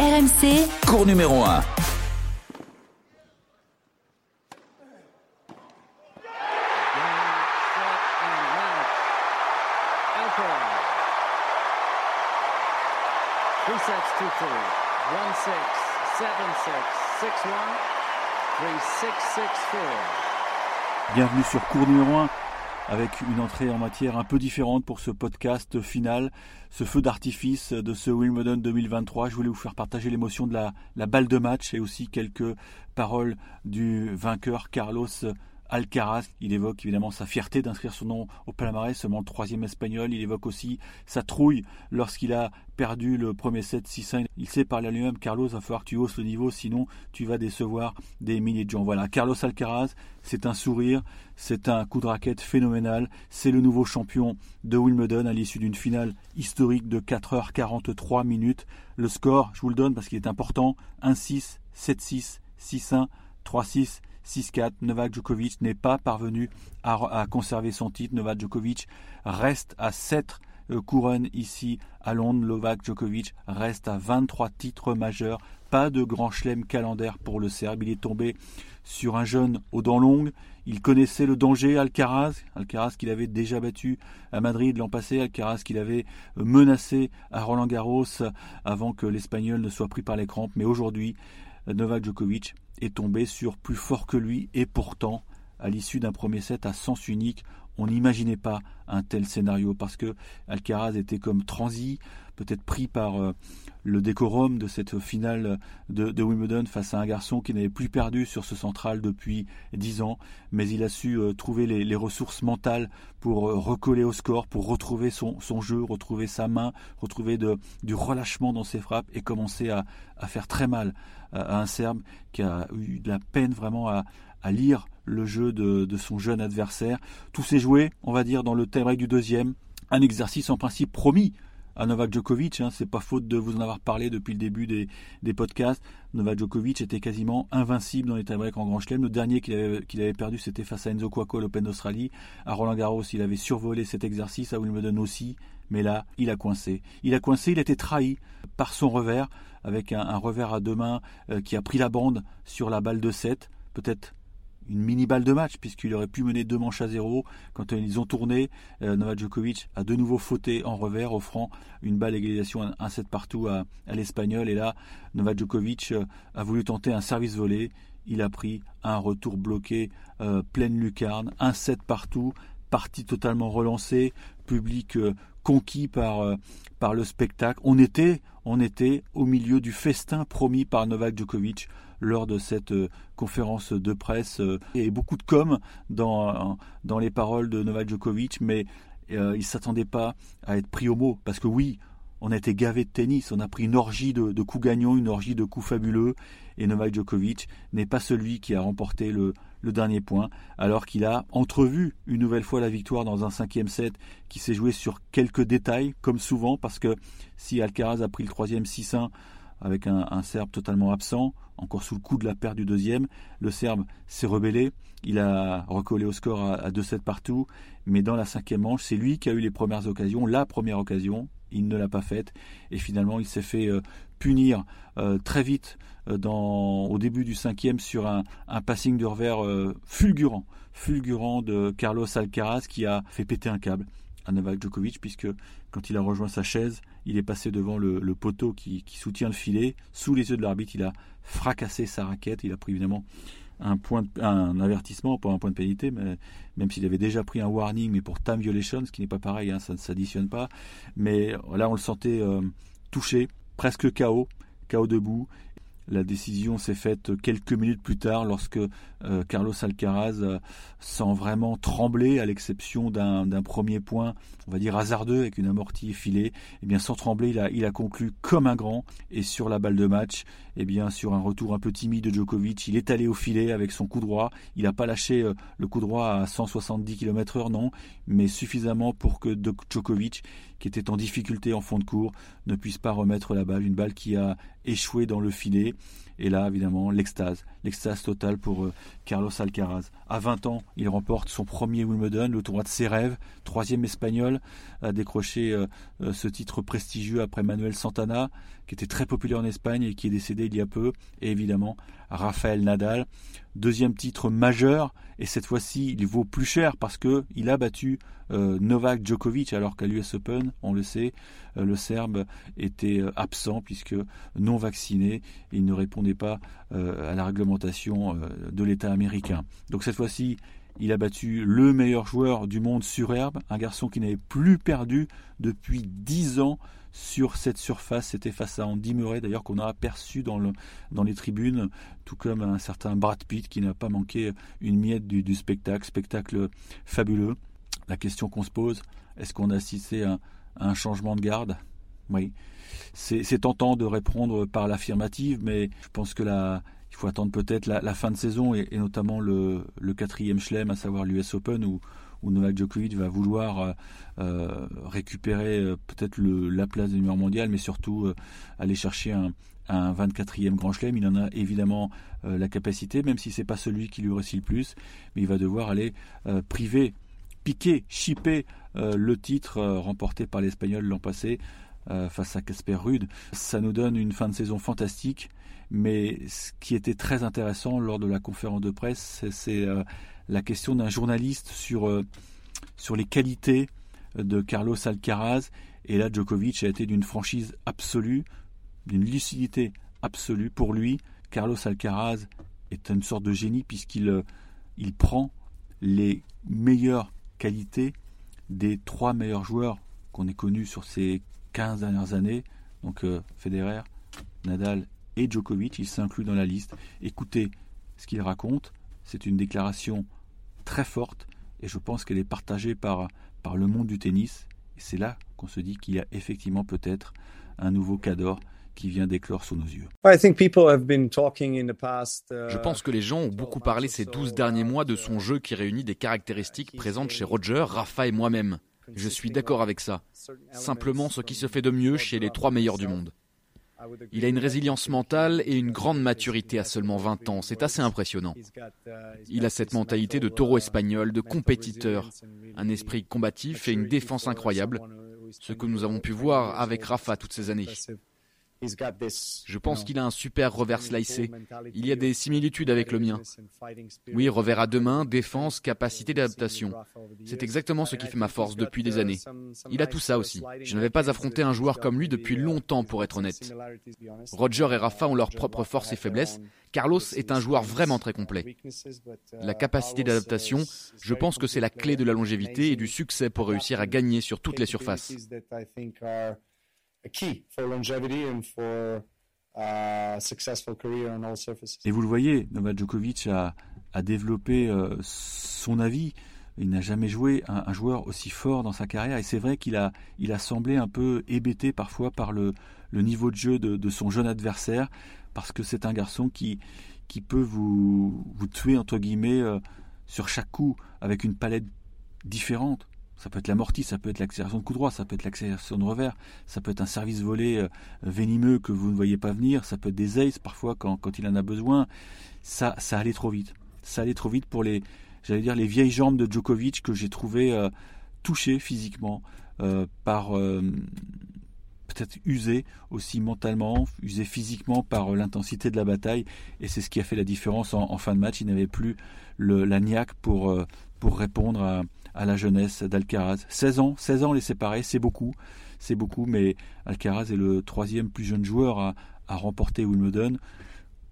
RMC, Cours numéro 1. Three sets to three. One six, seven six, six one, three six six four. Bienvenue sur cours numéro 1 avec une entrée en matière un peu différente pour ce podcast final, ce feu d'artifice de ce Wimbledon 2023. Je voulais vous faire partager l'émotion de la, la balle de match et aussi quelques paroles du vainqueur Carlos Alcaraz. Il évoque évidemment sa fierté d'inscrire son nom au palmarès, seulement le troisième espagnol. Il évoque aussi sa trouille lorsqu'il a perdu le premier set 6-1. Il sait parler à lui-même, Carlos, va falloir que tu hausses le niveau, sinon tu vas décevoir des milliers de gens. Voilà, Carlos Alcaraz, c'est un sourire, c'est un coup de raquette phénoménal. C'est le nouveau champion de Wimbledon à l'issue d'une finale historique de 4h43 minutes. Le score, je vous le donne parce qu'il est important, 1-6, 7-6, 6-1, 3-6. 6-4. Novak Djokovic n'est pas parvenu à, conserver son titre. Novak Djokovic reste à 7 euh, couronnes ici à Londres. Novak Djokovic reste à 23 titres majeurs. Pas de grand chelem calendaire pour le Serbe. Il est tombé sur un jeune aux dents longues. Il connaissait le danger, Alcaraz. Alcaraz qu'il avait déjà battu à Madrid l'an passé. Alcaraz qu'il avait menacé à Roland Garros avant que l'Espagnol ne soit pris par les crampes. Mais aujourd'hui, Novak Djokovic est tombé sur plus fort que lui et pourtant, à l'issue d'un premier set à sens unique, on n'imaginait pas un tel scénario parce que Alcaraz était comme transi, peut-être pris par euh, le décorum de cette finale de, Wimbledon face à un garçon qui n'avait plus perdu sur ce central depuis dix ans, mais il a su euh, trouver les, ressources mentales pour euh, recoller au score, pour retrouver son, jeu, retrouver sa main, retrouver du relâchement dans ses frappes et commencer à, faire très mal à, un Serbe qui a eu de la peine vraiment à, lire le jeu de, son jeune adversaire. Tout s'est joué, on va dire, dans le tie du deuxième. Un exercice en principe promis à Novak Djokovic. Hein, c'est pas faute de vous en avoir parlé depuis le début des, podcasts. Novak Djokovic était quasiment invincible dans les tie-breaks en Grand Chelem. Le dernier qu'il avait, perdu, c'était face à Enzo Cuoco à l'Open d'Australie. À Roland Garros, il avait survolé cet exercice. À Wimbledon aussi. Mais là, il a coincé. Il a coincé, il a été trahi par son revers, avec un, revers à deux mains euh, qui a pris la bande sur la balle de 7. Peut-être une mini balle de match puisqu'il aurait pu mener deux manches à zéro. Quand ils ont tourné, euh, Novak Djokovic a de nouveau fauté en revers, offrant une balle égalisation un 7 partout à, l'Espagnol. Et là, Novak Djokovic euh, a voulu tenter un service volé. Il a pris un retour bloqué, euh, pleine lucarne, un 7 partout, partie totalement relancée, public conquis par, par le spectacle. On était, on était au milieu du festin promis par Novak Djokovic lors de cette euh, conférence de presse. Il y avait beaucoup de com dans, les paroles de Novak Djokovic, mais euh, il ne s'attendait pas à être pris au mot. Parce que oui, on a été gavé de tennis, on a pris une orgie de, de coups gagnants, une orgie de coups fabuleux, et Novak Djokovic n'est pas celui qui a remporté le, le dernier point, alors qu'il a entrevu une nouvelle fois la victoire dans un cinquième set qui s'est joué sur quelques détails, comme souvent, parce que si Alcaraz a pris le troisième 6-1, avec un, Serbe totalement absent, encore sous le coup de la perte du deuxième. Le Serbe s'est rebellé, il a recollé au score à, 2-7 partout, mais dans la cinquième manche, c'est lui qui a eu les premières occasions, la première occasion, il ne l'a pas faite, et finalement il s'est fait euh, punir euh, très vite euh, au début du cinquième sur un, un passing de revers fulgurant, fulgurant de Carlos Alcaraz qui a fait péter un câble Djokovic, puisque quand il a rejoint sa chaise, il est passé devant le, poteau qui, soutient le filet. Sous les yeux de l'arbitre, il a fracassé sa raquette. Il a pris évidemment un, avertissement, pour un point de pénalité, mais, même s'il avait déjà pris un warning, mais pour time violation, ce qui n'est pas pareil, hein, ça ne s'additionne pas. Mais là, on le sentait euh, touché, presque KO, KO debout. La décision s'est faite quelques minutes plus tard lorsque euh, Carlos Alcaraz, euh, sans vraiment trembler, à l'exception d'un premier point, on va dire hasardeux, avec une amortie effilée, et eh bien sans trembler, il a, conclu comme un grand. Et sur la balle de match, eh bien sur un retour un peu timide de Djokovic, il est allé au filet avec son coup droit. Il n'a pas lâché euh, le coup droit à 170 km/h, non, mais suffisamment pour que Djokovic, qui était en difficulté en fond de cours, ne puisse pas remettre la balle. Une balle qui a échoué dans le filet. Et là, évidemment, l'extase, l'extase totale pour euh, Carlos Alcaraz. À 20 ans, il remporte son premier Wimbledon, le tournoi de ses rêves, troisième espagnol, a décroché euh, euh, ce titre prestigieux après Manuel Santana, qui était très populaire en Espagne et qui est décédé il y a peu, et évidemment Rafael Nadal. Deuxième titre majeur, et cette fois-ci il vaut plus cher parce que il a battu euh, Novak Djokovic, alors qu'à l'US Open, on le sait, euh, le Serbe était euh, absent puisque non vacciné, il ne répondait pas à la réglementation de l'État américain. Donc cette fois-ci, il a battu le meilleur joueur du monde sur herbe, un garçon qui n'avait plus perdu depuis 10 ans sur cette surface. C'était face à Andy Murray, d'ailleurs, qu'on a aperçu dans, le, dans les tribunes, tout comme un certain Brad Pitt qui n'a pas manqué une miette du, spectacle. Spectacle fabuleux. La question qu'on se pose, est-ce qu'on a assisté à, un changement de garde? Oui. C'est tentant de répondre par l'affirmative, mais je pense que il faut attendre peut-être la, fin de saison et, notamment le, le quatrième chelem, à savoir l'US Open, où, où Novak Djokovic va vouloir euh, euh, récupérer euh, peut-être la place de numéro mondial, mais surtout aller chercher un, 24e Grand Chelem. Il en a évidemment la capacité, même si c'est pas celui qui lui réussit le plus, mais il va devoir aller priver, piquer, chipper le titre remporté par l'Espagnol l'an passé face à Casper Rude. Ça nous donne une fin de saison fantastique, mais ce qui était très intéressant lors de la conférence de presse, c'est la question d'un journaliste sur, euh, les qualités de Carlos Alcaraz. Et là, Djokovic a été d'une franchise absolue, d'une lucidité absolue. Pour lui, Carlos Alcaraz est une sorte de génie puisqu'il euh, prend les meilleures qualités des trois meilleurs joueurs qu'on ait connus sur ces 15 dernières années, donc euh, Federer, Nadal et Djokovic, il s'inclut dans la liste. Écoutez ce qu'il raconte, c'est une déclaration très forte et je pense qu'elle est partagée par, par le monde du tennis. Et c'est là qu'on se dit qu'il y a effectivement peut-être un nouveau Cador qui vient d'éclore sous nos yeux. Uh, je pense que les gens ont beaucoup parlé ces 12 derniers mois de son jeu qui réunit des caractéristiques présentes chez Roger, Rafa et moi-même. Je suis d'accord avec ça. Simplement ce qui se fait de mieux chez les trois meilleurs du monde. Il a une résilience mentale et une grande maturité à seulement 20 ans. C'est assez impressionnant. Il a cette mentalité de taureau espagnol, de compétiteur, un esprit combatif et une défense incroyable, ce que nous avons pu voir avec Rafa toutes ces années. Je pense qu'il a un super revers slicé. Il y a des similitudes avec le mien. Oui, revers à deux mains, défense, capacité d'adaptation. C'est exactement ce qui fait ma force depuis des années. Il a tout ça aussi. Je n'avais pas affronté un joueur comme lui depuis longtemps, pour être honnête. Roger et Rafa ont leurs propres forces et faiblesses. Carlos est un joueur vraiment très complet. La capacité d'adaptation, je pense que c'est la clé de la longévité et du succès pour réussir à gagner sur toutes les surfaces. Et vous le voyez, Novak Djokovic a, développé euh, son avis. Il n'a jamais joué un, joueur aussi fort dans sa carrière. Et c'est vrai qu'il a, il a semblé un peu hébété parfois par le, niveau de jeu de, son jeune adversaire, parce que c'est un garçon qui, peut vous, vous tuer, entre guillemets, euh, sur chaque coup, avec une palette différente. Ça peut être l'amorti, ça peut être l'accélération de coup droit, ça peut être l'accélération de revers, ça peut être un service volé euh, venimeux que vous ne voyez pas venir, ça peut être des aces parfois quand, quand il en a besoin. Ça, ça allait trop vite. Ça allait trop vite pour les, j'allais dire, les vieilles jambes de Djokovic que j'ai trouvé euh, touchées physiquement euh, par peut-être usé aussi mentalement, usé physiquement par l'intensité de la bataille. Et c'est ce qui a fait la différence en, fin de match. Il n'avait plus le, la niaque pour, pour répondre à, à la jeunesse d'Alcaraz. 16 ans, 16 ans les séparer, c'est beaucoup, c'est beaucoup, mais Alcaraz est le troisième plus jeune joueur à, remporter Wimbledon.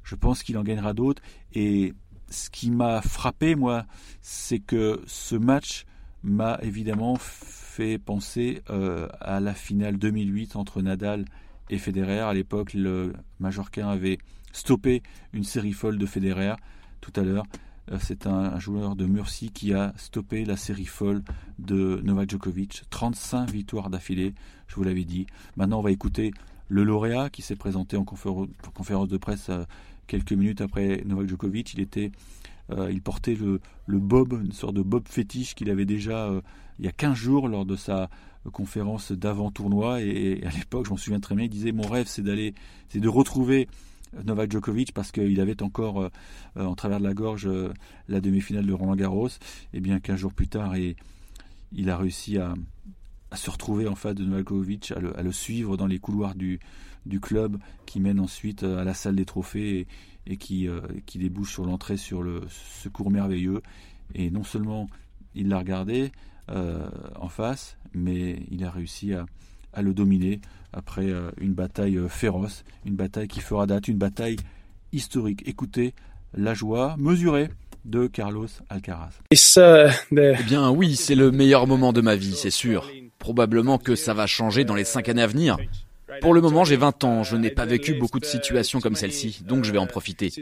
Je pense qu'il en gagnera d'autres. Et ce qui m'a frappé, moi, c'est que ce match m'a évidemment fait penser euh, à la finale 2008 entre Nadal et Federer. À l'époque, le Majorquin avait stoppé une série folle de Federer tout à l'heure. Euh, c'est un, joueur de Murcie qui a stoppé la série folle de Novak Djokovic. 35 victoires d'affilée, je vous l'avais dit. Maintenant, on va écouter le lauréat qui s'est présenté en conférence de presse euh, quelques minutes après Novak Djokovic. Il euh, portait le, bob, une sorte de bob fétiche qu'il avait déjà il y a 15 jours lors de sa conférence d'avant tournoi. Et, et à l'époque, je m'en souviens très bien, il disait mon rêve, c'est d'aller, c'est de retrouver Novak Djokovic parce qu'il avait encore euh, euh, en travers de la gorge euh, la demi-finale de Roland Garros et bien qu'un jour plus tard et, il a réussi à, se retrouver en face de Novak Djokovic à le, suivre dans les couloirs du, club qui mène ensuite à la salle des trophées et, qui, qui débouche sur l'entrée sur le secours merveilleux. Et non seulement il l'a regardé en face, mais il a réussi à, à le dominer après une bataille féroce, une bataille qui fera date, une bataille historique. Écoutez la joie mesurée de Carlos Alcaraz. Eh bien oui, c'est le meilleur moment de ma vie, c'est sûr. Probablement que ça va changer dans les cinq années à venir. Pour le moment, j'ai 20 ans, je n'ai pas vécu beaucoup de situations comme celle-ci, donc je vais en profiter.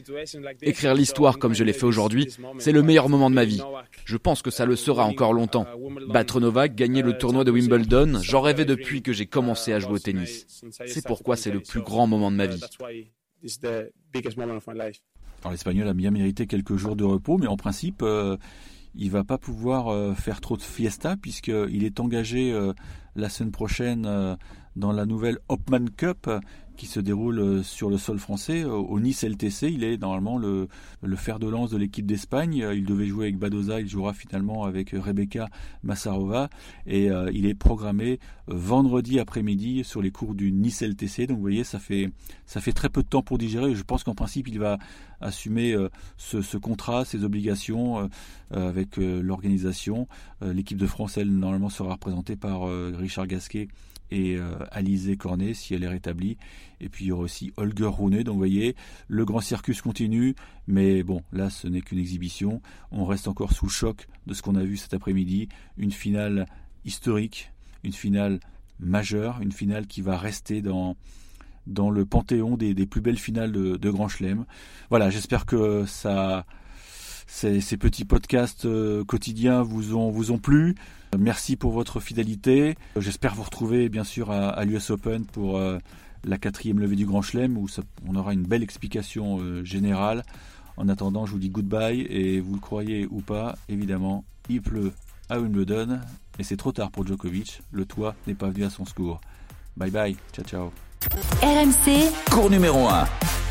Écrire l'histoire comme je l'ai fait aujourd'hui, c'est le meilleur moment de ma vie. Je pense que ça le sera encore longtemps. Battre Novak, gagner le tournoi de Wimbledon, j'en rêvais depuis que j'ai commencé à jouer au tennis. C'est pourquoi c'est le plus grand moment de ma vie. l'Espagnol a bien mérité quelques jours de repos, mais en principe, euh, il va pas pouvoir euh, faire trop de fiesta puisqu'il est engagé euh, la semaine prochaine dans la nouvelle Hopman Cup qui se déroule euh, sur le sol français. Au Nice LTC, il est normalement le, fer de lance de l'équipe d'Espagne. Il devait jouer avec Badoza, il jouera finalement avec Rebecca Massarova. Et euh, il est programmé euh, vendredi après-midi sur les cours du Nice LTC. Donc vous voyez, ça fait, ça fait très peu de temps pour digérer. Je pense qu'en principe, il va assumer ce, contrat, ces obligations avec l'organisation. L'équipe de France, elle, normalement, sera représentée par Richard Gasquet et euh, Alizé Cornet si elle est rétablie. Et puis il y aura aussi Holger Rune. Donc vous voyez, le grand circus continue, mais bon, là ce n'est qu'une exhibition. On reste encore sous choc de ce qu'on a vu cet après-midi. Une finale historique, une finale majeure, une finale qui va rester dans dans le panthéon des, plus belles finales de, Grand Chelem. Voilà, j'espère que ça, ces, ces petits podcasts euh, quotidiens vous ont, vous ont plu. Merci pour votre fidélité. J'espère vous retrouver bien sûr à, l'US Open pour euh, la quatrième levée du Grand Chelem où on aura une belle explication euh, générale. En attendant, je vous dis goodbye et vous le croyez ou pas, évidemment, il pleut à Wimbledon et c'est trop tard pour Djokovic. Le toit n'est pas venu à son secours. Bye bye, ciao ciao. RMC, cours numéro 1.